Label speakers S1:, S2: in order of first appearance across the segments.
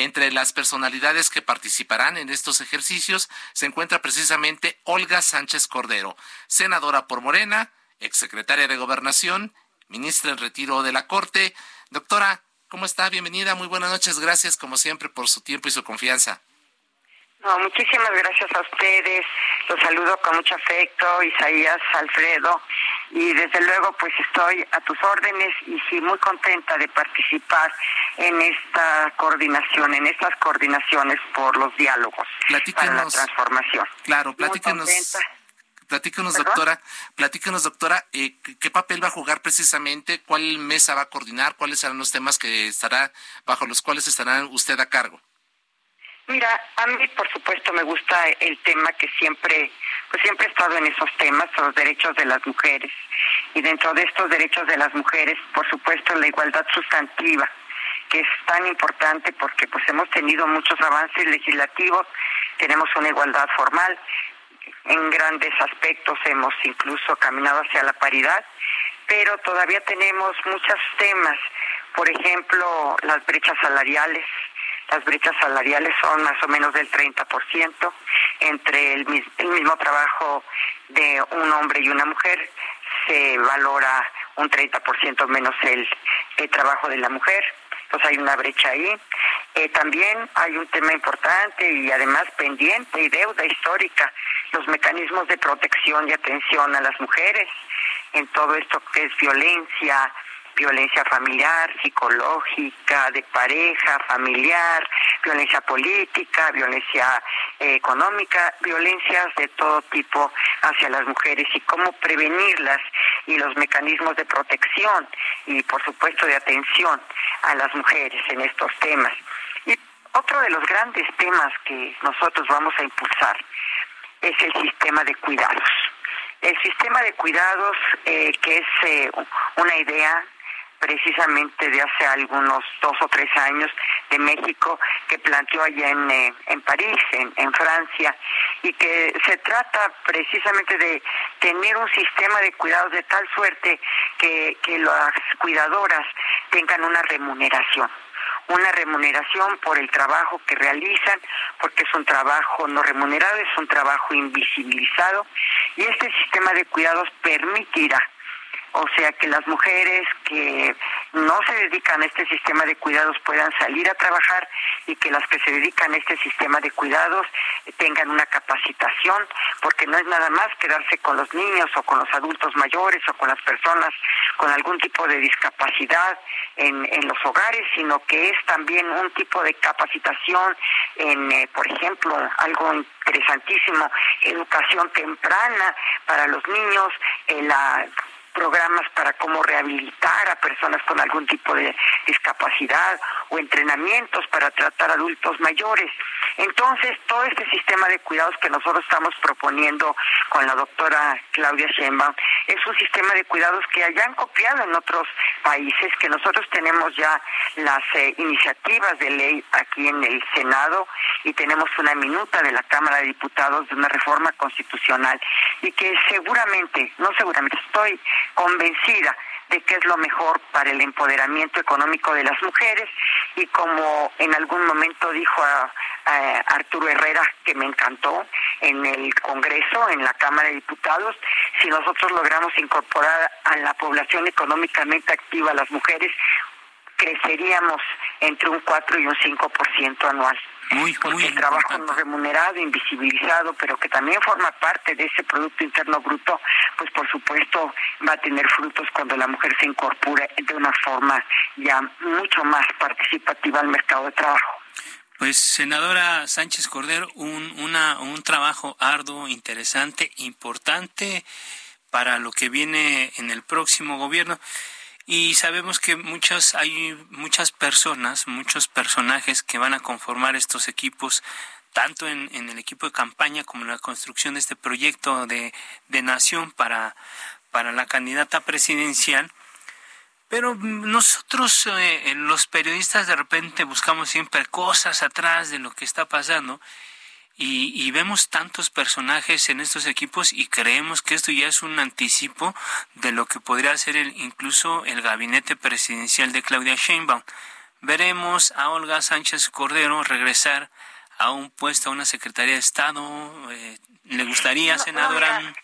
S1: Entre las personalidades que participarán en estos ejercicios se encuentra precisamente Olga Sánchez Cordero, senadora por Morena, exsecretaria de Gobernación, ministra en retiro de la Corte. Doctora, ¿cómo está? Bienvenida, muy buenas noches. Gracias como siempre por su tiempo y su confianza.
S2: No, muchísimas gracias a ustedes. Los saludo con mucho afecto, Isaías, Alfredo, y desde luego pues estoy a tus órdenes y sí muy contenta de participar en esta coordinación, en estas coordinaciones por los diálogos para la transformación.
S1: Claro, platíquenos. Platíquenos, doctora, platíquenos, doctora, eh, ¿qué papel va a jugar precisamente? ¿Cuál mesa va a coordinar? ¿Cuáles serán los temas que estará, bajo los cuales estará usted a cargo?
S2: Mira, a mí por supuesto me gusta el tema que siempre, pues siempre he estado en esos temas, los derechos de las mujeres. Y dentro de estos derechos de las mujeres, por supuesto, la igualdad sustantiva, que es tan importante porque pues hemos tenido muchos avances legislativos, tenemos una igualdad formal, en grandes aspectos hemos incluso caminado hacia la paridad, pero todavía tenemos muchos temas, por ejemplo, las brechas salariales, las brechas salariales son más o menos del 30% entre el, mismo trabajo de un hombre y una mujer se valora un 30% menos el, trabajo de la mujer pues hay una brecha ahí. Eh, también hay un tema importante y además pendiente y deuda histórica, los mecanismos de protección y atención a las mujeres en todo esto que es violencia, violencia familiar, psicológica, de pareja, familiar, violencia política, violencia eh, económica, violencias de todo tipo hacia las mujeres y cómo prevenirlas y los mecanismos de protección y por supuesto de atención a las mujeres en estos temas. Y otro de los grandes temas que nosotros vamos a impulsar es el sistema de cuidados. El sistema de cuidados, eh, que es eh, una idea precisamente de hace algunos dos o tres años de México que planteó allá en, eh, en París, en, en Francia, y que se trata precisamente de tener un sistema de cuidados de tal suerte que, que las cuidadoras tengan una remuneración una remuneración por el trabajo que realizan, porque es un trabajo no remunerado, es un trabajo invisibilizado, y este sistema de cuidados permitirá o sea que las mujeres que no se dedican a este sistema de cuidados puedan salir a trabajar y que las que se dedican a este sistema de cuidados tengan una capacitación, porque no es nada más quedarse con los niños o con los adultos mayores o con las personas con algún tipo de discapacidad en, en los hogares, sino que es también un tipo de capacitación en, eh, por ejemplo, algo interesantísimo, educación temprana para los niños, en la programas para cómo rehabilitar a personas con algún tipo de discapacidad o entrenamientos para tratar adultos mayores. Entonces, todo este sistema de cuidados que nosotros estamos proponiendo con la doctora Claudia Sheinbaum es un sistema de cuidados que hayan copiado en otros países, que nosotros tenemos ya las eh, iniciativas de ley aquí en el Senado y tenemos una minuta de la Cámara de Diputados de una reforma constitucional y que seguramente, no seguramente, estoy convencida de qué es lo mejor para el empoderamiento económico de las mujeres y como en algún momento dijo a, Arturo Herrera, que me encantó, en el Congreso, en la Cámara de Diputados, si nosotros logramos incorporar a la población económicamente activa a las mujeres, creceríamos entre un 4 y un 5% anual.
S1: Muy,
S2: porque el trabajo no remunerado, invisibilizado, pero que también forma parte de ese Producto Interno Bruto, pues por supuesto va a tener frutos cuando la mujer se incorpore de una forma ya mucho más participativa al mercado de trabajo.
S3: Pues, senadora Sánchez Cordero, un, una, un trabajo arduo, interesante, importante para lo que viene en el próximo gobierno y sabemos que muchas hay muchas personas, muchos personajes que van a conformar estos equipos tanto en, el equipo de campaña como en la construcción de este proyecto de, de nación para, para la candidata presidencial. Pero nosotros, eh, los periodistas, de repente buscamos siempre cosas atrás de lo que está pasando y, vemos tantos personajes en estos equipos y creemos que esto ya es un anticipo de lo que podría ser el, incluso el gabinete presidencial de Claudia Sheinbaum. Veremos a Olga Sánchez Cordero regresar a un puesto, a una Secretaría de Estado. Eh, ¿Le gustaría, senadora?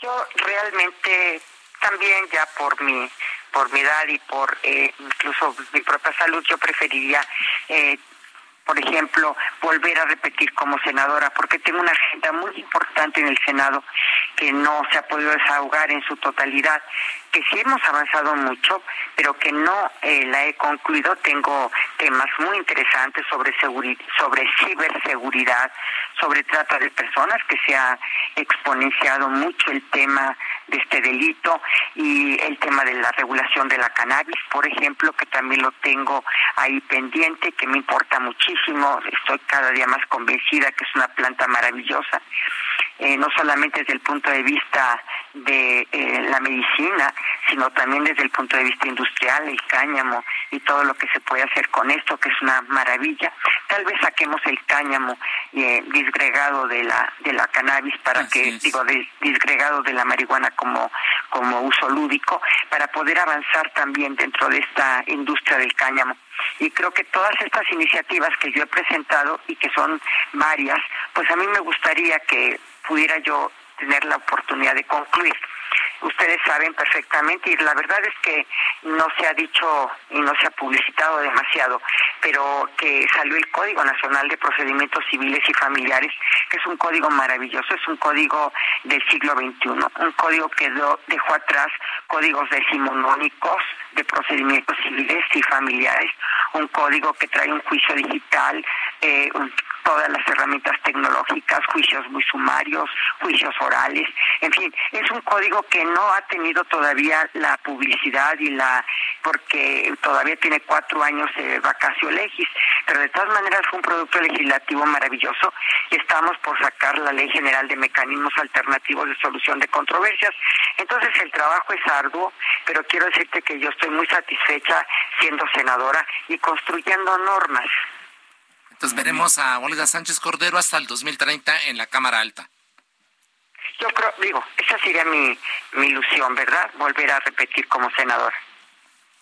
S2: yo realmente también ya por mi por mi edad y por eh, incluso mi propia salud, yo preferiría eh, por ejemplo, volver a repetir como senadora, porque tengo una agenda muy importante en el Senado que no se ha podido desahogar en su totalidad, que sí hemos avanzado mucho, pero que no eh, la he concluido. Tengo temas muy interesantes sobre, sobre ciberseguridad, sobre trata de personas, que se ha exponenciado mucho el tema de este delito y el tema de la regulación de la cannabis, por ejemplo, que también lo tengo ahí pendiente, que me importa muchísimo. Estoy cada día más convencida que es una planta maravillosa, eh, no solamente desde el punto de vista de eh, la medicina, sino también desde el punto de vista industrial, el cáñamo y todo lo que se puede hacer con esto, que es una maravilla. Tal vez saquemos el cáñamo eh, disgregado de la de la cannabis para que digo disgregado de la marihuana como como uso lúdico para poder avanzar también dentro de esta industria del cáñamo. Y creo que todas estas iniciativas que yo he presentado y que son varias, pues a mí me gustaría que pudiera yo tener la oportunidad de concluir. Ustedes saben perfectamente y la verdad es que no se ha dicho y no se ha publicitado demasiado, pero que salió el Código Nacional de Procedimientos Civiles y Familiares, que es un código maravilloso, es un código del siglo XXI, un código que dejó atrás códigos decimonónicos de procedimientos civiles y familiares, un código que trae un juicio digital, eh, todas las herramientas tecnológicas, juicios muy sumarios, juicios orales, en fin, es un código que no ha tenido todavía la publicidad y la, porque todavía tiene cuatro años de vacacio legis, pero de todas maneras fue un producto legislativo maravilloso y estamos por sacar la Ley General de Mecanismos Alternativos de Solución de Controversias. Entonces el trabajo es arduo, pero quiero decirte que yo estoy muy satisfecha siendo senadora y construyendo normas
S1: entonces veremos a Olga Sánchez Cordero hasta el 2030 en la Cámara Alta.
S2: Yo creo, digo, esa sería mi, mi ilusión, ¿verdad? Volver a repetir como senadora.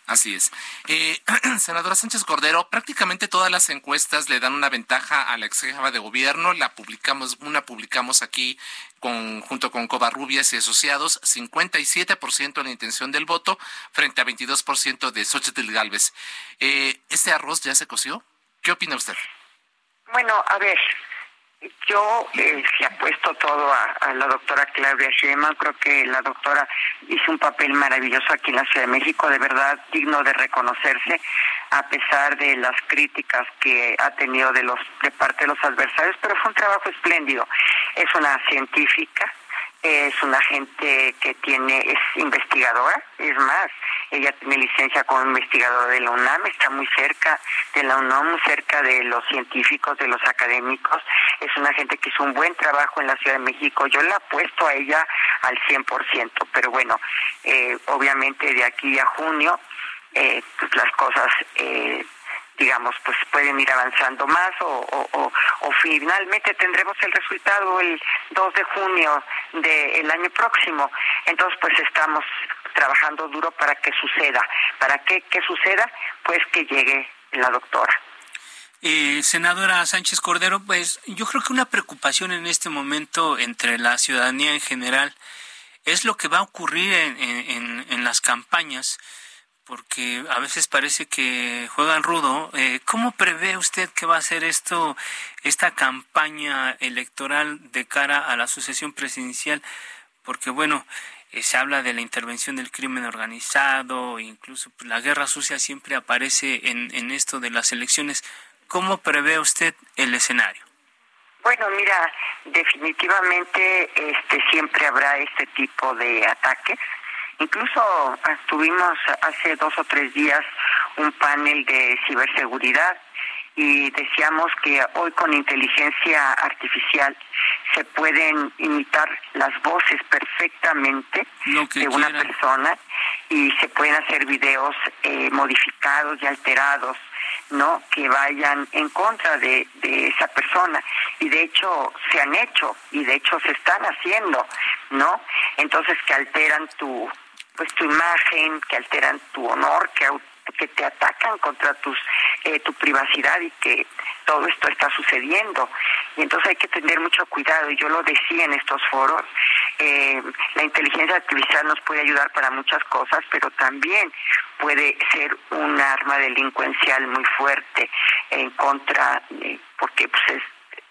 S1: Así es. Eh, senadora Sánchez Cordero, prácticamente todas las encuestas le dan una ventaja a la ex jefa de gobierno. La publicamos, una publicamos aquí con, junto con Covarrubias y asociados, 57% en la intención del voto frente a 22% de Xochitl Galvez. Eh, ¿Este arroz ya se coció? ¿Qué opina usted?
S2: Bueno, a ver, yo eh, se apuesto todo a, la doctora Claudia Sheinbaum. Creo que la doctora hizo un papel maravilloso aquí en la Ciudad de México, de verdad digno de reconocerse, a pesar de las críticas que ha tenido de los de parte de los adversarios. Pero fue un trabajo espléndido. Es una científica, es una gente que tiene es investigadora, es más, ella tiene licencia como investigadora de la UNAM, está muy cerca de la UNAM, muy cerca de los científicos, de los académicos. Es una gente que hizo un buen trabajo en la Ciudad de México. Yo la apuesto a ella al 100%, pero bueno, eh, obviamente de aquí a junio eh, pues las cosas eh, digamos, pues pueden ir avanzando más o, o, finalmente tendremos el resultado el 2 de junio del año próximo. Entonces, pues estamos trabajando duro para que suceda. ¿Para qué que suceda? Pues que llegue la doctora.
S3: Eh, senadora Sánchez Cordero, pues yo creo que una preocupación en este momento entre la ciudadanía en general es lo que va a ocurrir en, en, las campañas, porque a veces parece que juegan rudo. Eh, ¿Cómo prevé usted que va a ser esto, esta campaña electoral de cara a la sucesión presidencial? Porque bueno, eh, se habla de la intervención del crimen organizado, incluso pues, la guerra sucia siempre aparece en, en esto de las elecciones. ¿Cómo prevé usted el escenario?
S2: Bueno, mira, definitivamente este siempre habrá este tipo de ataques. Incluso ah, tuvimos hace dos o tres días un panel de ciberseguridad y decíamos que hoy con inteligencia artificial se pueden imitar las voces perfectamente de una persona y se pueden hacer videos eh, modificados y alterados no que vayan en contra de, de esa persona. Y de hecho se han hecho y de hecho se están haciendo no entonces que alteran tu pues tu imagen que alteran tu honor que que te atacan contra tus eh, tu privacidad y que todo esto está sucediendo. Y entonces hay que tener mucho cuidado y yo lo decía en estos foros eh, la inteligencia artificial nos puede ayudar para muchas cosas pero también puede ser un arma delincuencial muy fuerte en contra porque pues es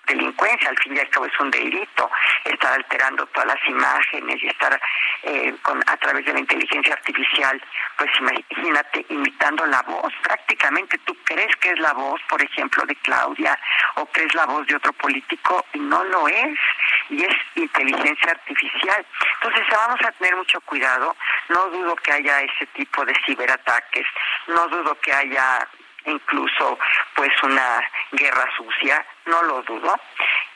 S2: delincuencia, al fin y al cabo es un delito estar alterando todas las imágenes y estar eh, con a través de la inteligencia artificial, pues imagínate imitando la voz, prácticamente tú crees que es la voz, por ejemplo, de Claudia o crees la voz de otro político y no lo es y es inteligencia artificial. Entonces vamos a tener mucho cuidado, no dudo que haya ese tipo de ciberataques, no dudo que haya incluso pues una guerra sucia, no lo dudo,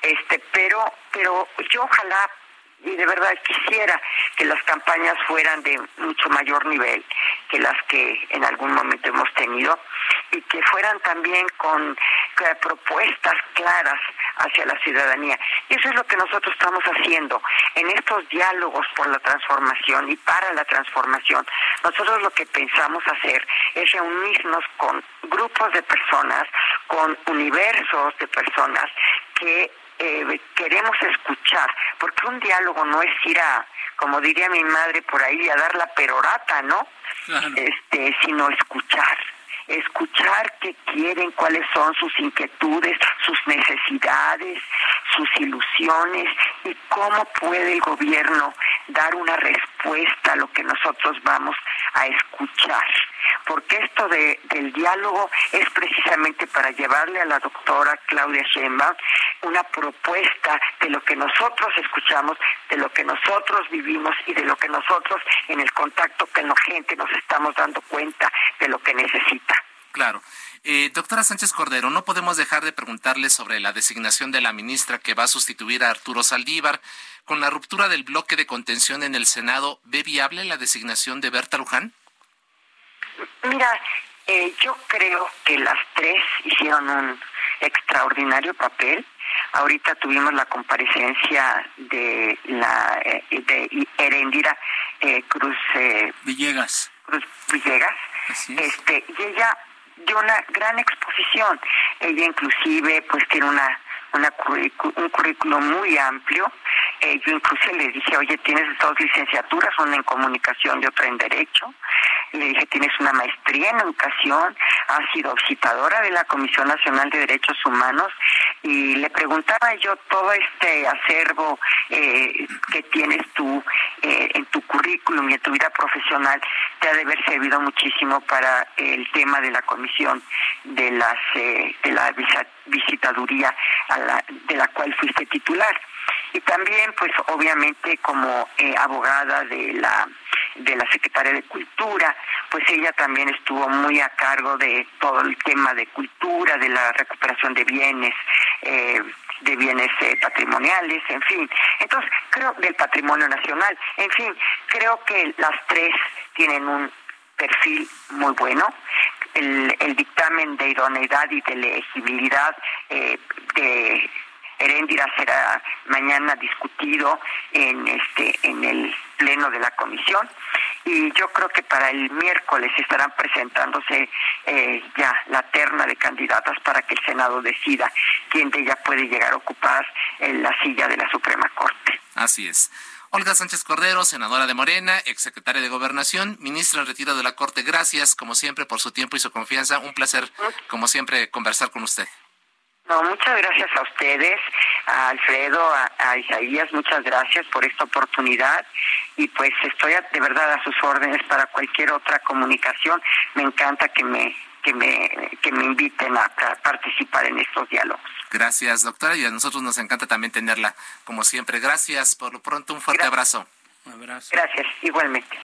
S2: este, pero, pero yo ojalá y de verdad quisiera que las campañas fueran de mucho mayor nivel que las que en algún momento hemos tenido y que fueran también con propuestas claras hacia la ciudadanía. Y eso es lo que nosotros estamos haciendo en estos diálogos por la transformación y para la transformación. Nosotros lo que pensamos hacer es reunirnos con grupos de personas, con universos de personas que eh, queremos escuchar, porque un diálogo no es ir a, como diría mi madre por ahí, a dar la perorata, ¿no? Este, sino escuchar escuchar qué quieren, cuáles son sus inquietudes, sus necesidades, sus ilusiones y cómo puede el gobierno dar una respuesta a lo que nosotros vamos a escuchar. Porque esto de, del diálogo es precisamente para llevarle a la doctora Claudia Sheinbaum una propuesta de lo que nosotros escuchamos, de lo que nosotros vivimos y de lo que nosotros en el contacto con la gente nos estamos dando cuenta de lo que necesita.
S1: Claro. Eh, doctora Sánchez Cordero, no podemos dejar de preguntarle sobre la designación de la ministra que va a sustituir a Arturo Saldívar. Con la ruptura del bloque de contención en el Senado, ¿ve viable la designación de Berta Luján?
S2: Mira, eh, yo creo que las tres hicieron un extraordinario papel. Ahorita tuvimos la comparecencia de la eh, de Erendira Cruz
S3: Villegas.
S2: Cruz Villegas. Este, y ella dio una gran exposición. Ella inclusive pues tiene una, una un currículo muy amplio. Eh, yo incluso le dije, oye, tienes dos licenciaturas, una en comunicación y otra en derecho. Le dije, tienes una maestría en educación, has sido visitadora de la Comisión Nacional de Derechos Humanos y le preguntaba yo todo este acervo eh, que tienes tú eh, en tu currículum y en tu vida profesional te ha de haber servido muchísimo para el tema de la comisión de las eh, de la visitaduría a la, de la cual fuiste titular. Y también pues obviamente como abogada de la de la Secretaría de Cultura, pues ella también estuvo muy a cargo de todo el tema de cultura, de la recuperación de bienes, eh, de bienes eh, patrimoniales, en fin. Entonces, creo del patrimonio nacional, en fin, creo que las tres tienen un perfil muy bueno. El, el dictamen de idoneidad y de elegibilidad eh, de Heréndira será mañana discutido en este en el pleno de la comisión y yo creo que para el miércoles estarán presentándose eh, ya la terna de candidatas para que el Senado decida quién de ella puede llegar a ocupar en la silla de la Suprema Corte.
S1: Así es. Olga Sánchez Cordero, senadora de Morena, exsecretaria de Gobernación, ministra en retiro de la Corte. Gracias, como siempre, por su tiempo y su confianza. Un placer, como siempre, conversar con usted.
S2: No, muchas gracias a ustedes, a Alfredo, a, Isaías, muchas gracias por esta oportunidad y pues estoy de verdad a sus órdenes para cualquier otra comunicación. Me encanta que me que me que me inviten a participar en estos diálogos.
S1: Gracias, doctora, y a nosotros nos encanta también tenerla como siempre. Gracias, por lo pronto un fuerte abrazo.
S2: Un abrazo. Gracias, igualmente.